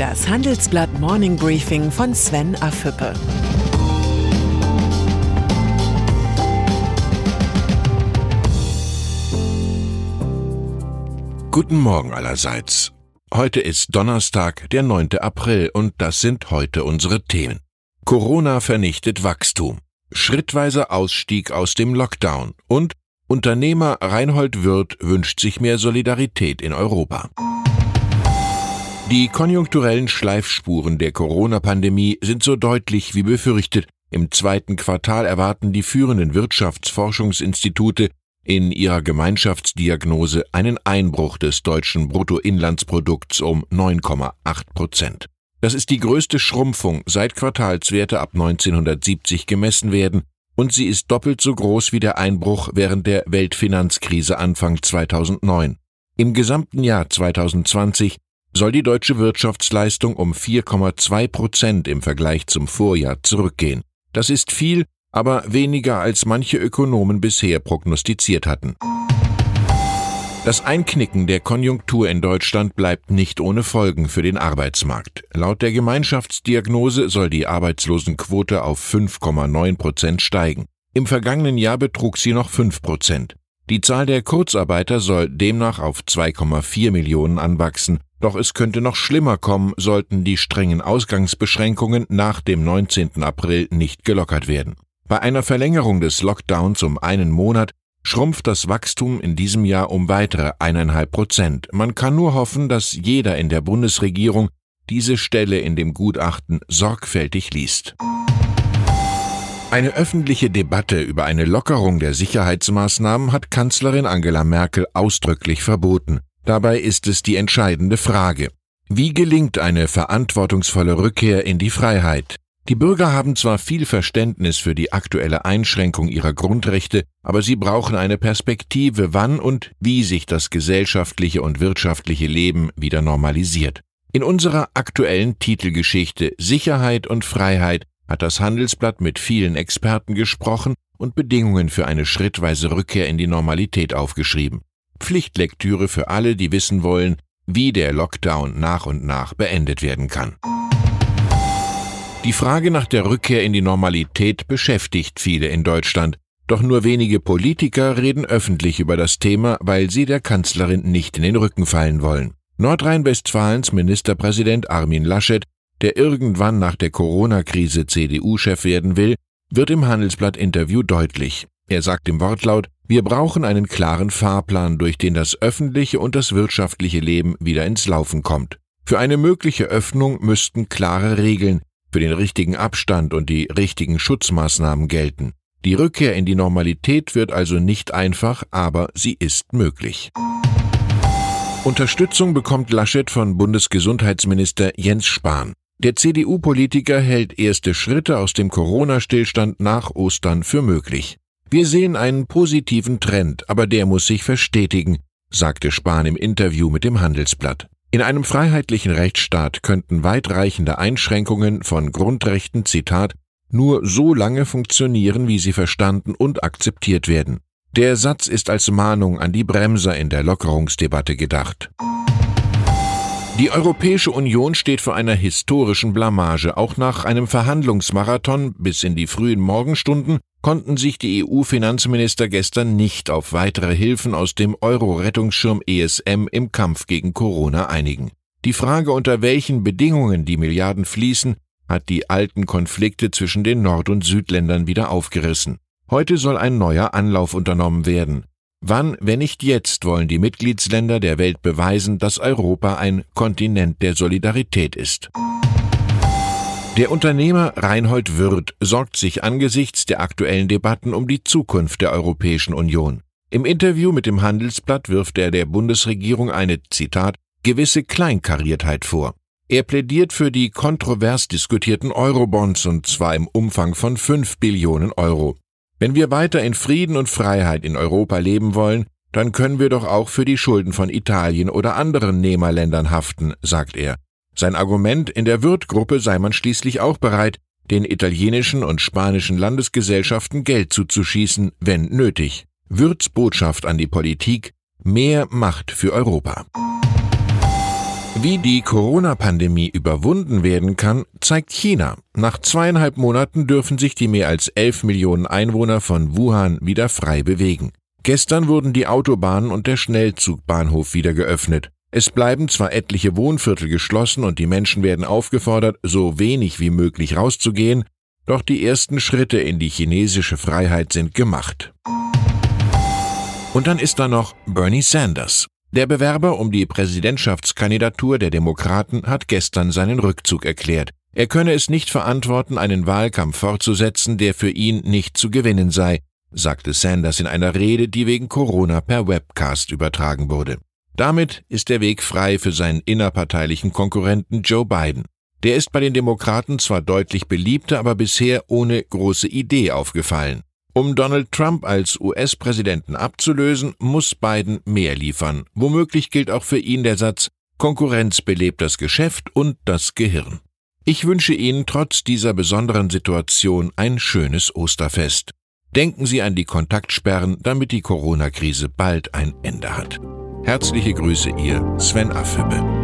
Das Handelsblatt Morning Briefing von Sven Afüppe. Guten Morgen allerseits. Heute ist Donnerstag, der 9. April, und das sind heute unsere Themen. Corona vernichtet Wachstum, schrittweiser Ausstieg aus dem Lockdown und Unternehmer Reinhold Wirth wünscht sich mehr Solidarität in Europa. Die konjunkturellen Schleifspuren der Corona-Pandemie sind so deutlich wie befürchtet. Im zweiten Quartal erwarten die führenden Wirtschaftsforschungsinstitute in ihrer Gemeinschaftsdiagnose einen Einbruch des deutschen Bruttoinlandsprodukts um 9,8 Prozent. Das ist die größte Schrumpfung seit Quartalswerte ab 1970 gemessen werden und sie ist doppelt so groß wie der Einbruch während der Weltfinanzkrise Anfang 2009. Im gesamten Jahr 2020 soll die deutsche Wirtschaftsleistung um 4,2 Prozent im Vergleich zum Vorjahr zurückgehen. Das ist viel, aber weniger als manche Ökonomen bisher prognostiziert hatten. Das Einknicken der Konjunktur in Deutschland bleibt nicht ohne Folgen für den Arbeitsmarkt. Laut der Gemeinschaftsdiagnose soll die Arbeitslosenquote auf 5,9 Prozent steigen. Im vergangenen Jahr betrug sie noch 5 Prozent. Die Zahl der Kurzarbeiter soll demnach auf 2,4 Millionen anwachsen, doch es könnte noch schlimmer kommen, sollten die strengen Ausgangsbeschränkungen nach dem 19. April nicht gelockert werden. Bei einer Verlängerung des Lockdowns um einen Monat schrumpft das Wachstum in diesem Jahr um weitere eineinhalb Prozent. Man kann nur hoffen, dass jeder in der Bundesregierung diese Stelle in dem Gutachten sorgfältig liest. Eine öffentliche Debatte über eine Lockerung der Sicherheitsmaßnahmen hat Kanzlerin Angela Merkel ausdrücklich verboten. Dabei ist es die entscheidende Frage. Wie gelingt eine verantwortungsvolle Rückkehr in die Freiheit? Die Bürger haben zwar viel Verständnis für die aktuelle Einschränkung ihrer Grundrechte, aber sie brauchen eine Perspektive, wann und wie sich das gesellschaftliche und wirtschaftliche Leben wieder normalisiert. In unserer aktuellen Titelgeschichte Sicherheit und Freiheit hat das Handelsblatt mit vielen Experten gesprochen und Bedingungen für eine schrittweise Rückkehr in die Normalität aufgeschrieben. Pflichtlektüre für alle, die wissen wollen, wie der Lockdown nach und nach beendet werden kann. Die Frage nach der Rückkehr in die Normalität beschäftigt viele in Deutschland, doch nur wenige Politiker reden öffentlich über das Thema, weil sie der Kanzlerin nicht in den Rücken fallen wollen. Nordrhein-Westfalens Ministerpräsident Armin Laschet der irgendwann nach der Corona-Krise CDU-Chef werden will, wird im Handelsblatt-Interview deutlich. Er sagt im Wortlaut, wir brauchen einen klaren Fahrplan, durch den das öffentliche und das wirtschaftliche Leben wieder ins Laufen kommt. Für eine mögliche Öffnung müssten klare Regeln für den richtigen Abstand und die richtigen Schutzmaßnahmen gelten. Die Rückkehr in die Normalität wird also nicht einfach, aber sie ist möglich. Unterstützung bekommt Laschet von Bundesgesundheitsminister Jens Spahn. Der CDU-Politiker hält erste Schritte aus dem Corona-Stillstand nach Ostern für möglich. Wir sehen einen positiven Trend, aber der muss sich verstetigen, sagte Spahn im Interview mit dem Handelsblatt. In einem freiheitlichen Rechtsstaat könnten weitreichende Einschränkungen von Grundrechten, Zitat, nur so lange funktionieren, wie sie verstanden und akzeptiert werden. Der Satz ist als Mahnung an die Bremser in der Lockerungsdebatte gedacht. Die Europäische Union steht vor einer historischen Blamage. Auch nach einem Verhandlungsmarathon bis in die frühen Morgenstunden konnten sich die EU-Finanzminister gestern nicht auf weitere Hilfen aus dem Euro-Rettungsschirm ESM im Kampf gegen Corona einigen. Die Frage, unter welchen Bedingungen die Milliarden fließen, hat die alten Konflikte zwischen den Nord- und Südländern wieder aufgerissen. Heute soll ein neuer Anlauf unternommen werden. Wann, wenn nicht jetzt, wollen die Mitgliedsländer der Welt beweisen, dass Europa ein Kontinent der Solidarität ist? Der Unternehmer Reinhold Wirth sorgt sich angesichts der aktuellen Debatten um die Zukunft der Europäischen Union. Im Interview mit dem Handelsblatt wirft er der Bundesregierung eine, Zitat, gewisse Kleinkariertheit vor. Er plädiert für die kontrovers diskutierten Eurobonds und zwar im Umfang von 5 Billionen Euro. Wenn wir weiter in Frieden und Freiheit in Europa leben wollen, dann können wir doch auch für die Schulden von Italien oder anderen Nehmerländern haften, sagt er. Sein Argument, in der Wirth-Gruppe sei man schließlich auch bereit, den italienischen und spanischen Landesgesellschaften Geld zuzuschießen, wenn nötig. Wirths Botschaft an die Politik, mehr Macht für Europa. Wie die Corona-Pandemie überwunden werden kann, zeigt China. Nach zweieinhalb Monaten dürfen sich die mehr als elf Millionen Einwohner von Wuhan wieder frei bewegen. Gestern wurden die Autobahnen und der Schnellzugbahnhof wieder geöffnet. Es bleiben zwar etliche Wohnviertel geschlossen und die Menschen werden aufgefordert, so wenig wie möglich rauszugehen, doch die ersten Schritte in die chinesische Freiheit sind gemacht. Und dann ist da noch Bernie Sanders. Der Bewerber um die Präsidentschaftskandidatur der Demokraten hat gestern seinen Rückzug erklärt. Er könne es nicht verantworten, einen Wahlkampf fortzusetzen, der für ihn nicht zu gewinnen sei, sagte Sanders in einer Rede, die wegen Corona per Webcast übertragen wurde. Damit ist der Weg frei für seinen innerparteilichen Konkurrenten Joe Biden. Der ist bei den Demokraten zwar deutlich beliebter, aber bisher ohne große Idee aufgefallen. Um Donald Trump als US-Präsidenten abzulösen, muss Biden mehr liefern. Womöglich gilt auch für ihn der Satz Konkurrenz belebt das Geschäft und das Gehirn. Ich wünsche Ihnen trotz dieser besonderen Situation ein schönes Osterfest. Denken Sie an die Kontaktsperren, damit die Corona-Krise bald ein Ende hat. Herzliche Grüße, Ihr Sven Affebe.